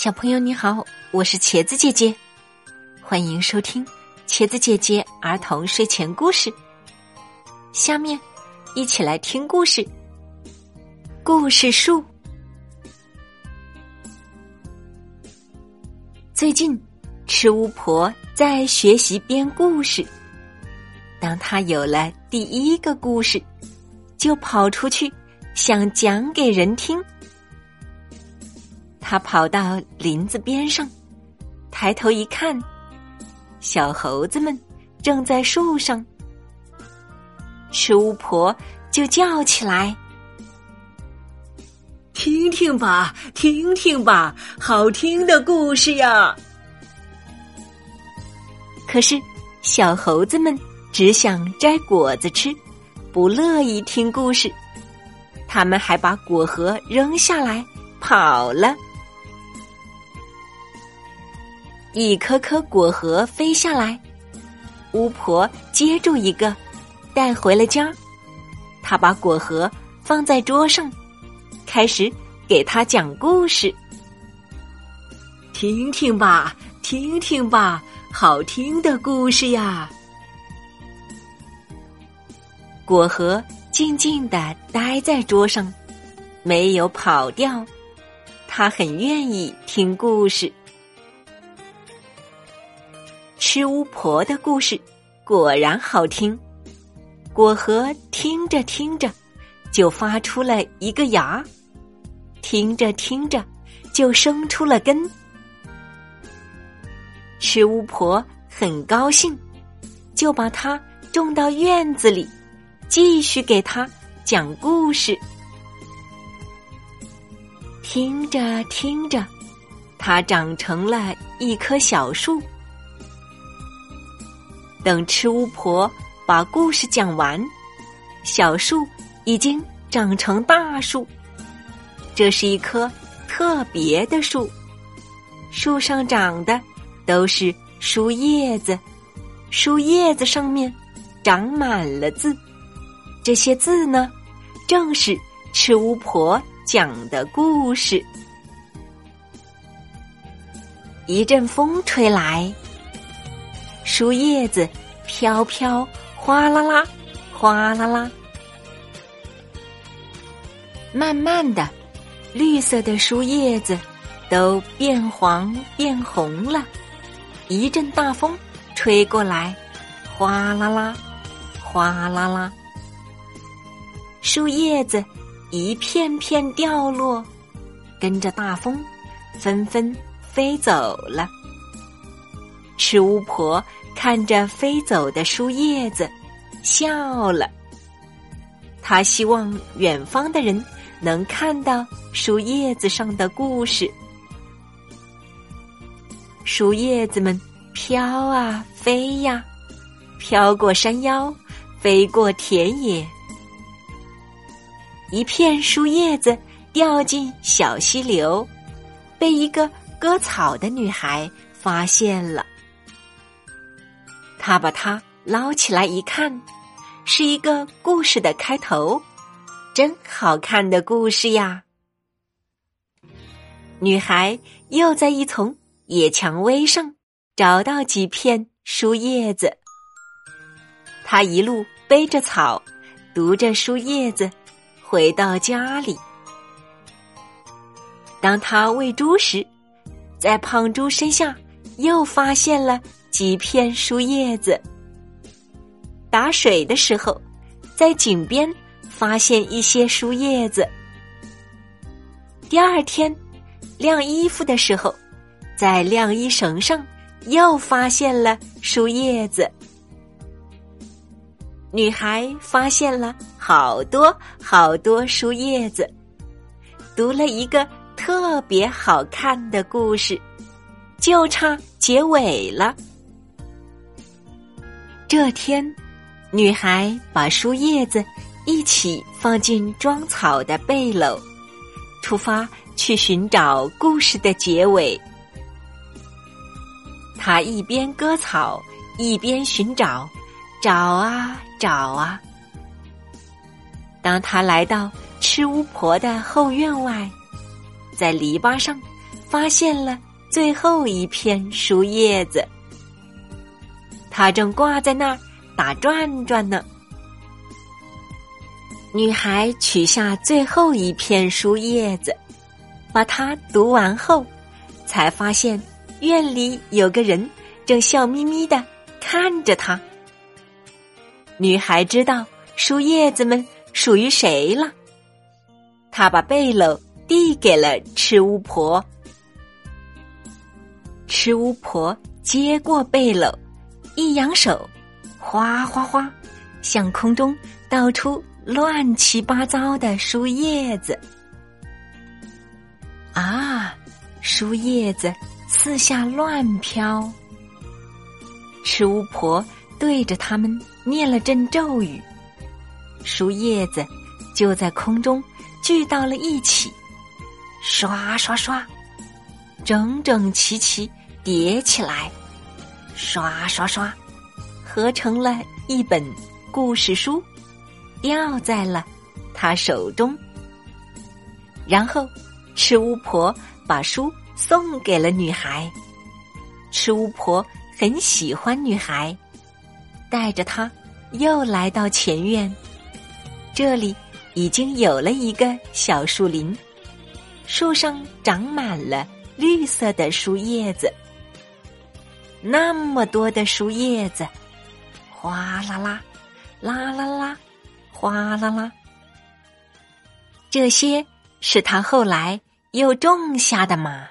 小朋友你好，我是茄子姐姐，欢迎收听茄子姐姐儿童睡前故事。下面一起来听故事。故事树。最近，吃巫婆在学习编故事。当她有了第一个故事，就跑出去想讲给人听。他跑到林子边上，抬头一看，小猴子们正在树上。吃巫婆就叫起来：“听听吧，听听吧，好听的故事呀！”可是小猴子们只想摘果子吃，不乐意听故事。他们还把果核扔下来跑了。一颗颗果核飞下来，巫婆接住一个，带回了家。她把果核放在桌上，开始给他讲故事。听听吧，听听吧，好听的故事呀！果核静静的待在桌上，没有跑掉。他很愿意听故事。吃巫婆的故事果然好听，果核听着听着就发出了一个芽，听着听着就生出了根。吃巫婆很高兴，就把它种到院子里，继续给它讲故事。听着听着，它长成了一棵小树。等吃巫婆把故事讲完，小树已经长成大树。这是一棵特别的树，树上长的都是树叶子，树叶子上面长满了字。这些字呢，正是吃巫婆讲的故事。一阵风吹来。树叶子飘飘，哗啦啦，哗啦啦。慢慢的，绿色的树叶子都变黄变红了。一阵大风吹过来，哗啦啦，哗啦啦。树叶子一片片掉落，跟着大风纷纷飞走了。吃巫婆。看着飞走的树叶子，笑了。他希望远方的人能看到树叶子上的故事。树叶子们飘啊飞呀，飘过山腰，飞过田野。一片树叶子掉进小溪流，被一个割草的女孩发现了。他把它捞起来一看，是一个故事的开头，真好看的故事呀！女孩又在一丛野蔷薇上找到几片树叶子，她一路背着草，读着书叶子，回到家里。当他喂猪时，在胖猪身下又发现了。几片树叶子，打水的时候，在井边发现一些树叶子。第二天，晾衣服的时候，在晾衣绳上又发现了树叶子。女孩发现了好多好多树叶子，读了一个特别好看的故事，就差结尾了。这天，女孩把树叶子一起放进装草的背篓，出发去寻找故事的结尾。她一边割草，一边寻找，找啊找啊。当她来到吃巫婆的后院外，在篱笆上发现了最后一片树叶子，它正挂在那儿打转转呢。女孩取下最后一片树叶子，把它读完后，才发现院里有个人正笑眯眯的看着她。女孩知道树叶子们属于谁了，她把背篓递给了吃巫婆。吃巫婆接过背篓，一扬手，哗哗哗，向空中倒出。乱七八糟的树叶子，啊，树叶子四下乱飘。吃巫婆对着他们念了阵咒语，树叶子就在空中聚到了一起，刷刷刷，整整齐齐叠起来，刷刷刷，合成了一本故事书。掉在了他手中，然后吃巫婆把书送给了女孩。吃巫婆很喜欢女孩，带着她又来到前院。这里已经有了一个小树林，树上长满了绿色的树叶子。那么多的树叶子，哗啦啦，啦啦啦。哗啦啦，这些是他后来又种下的嘛。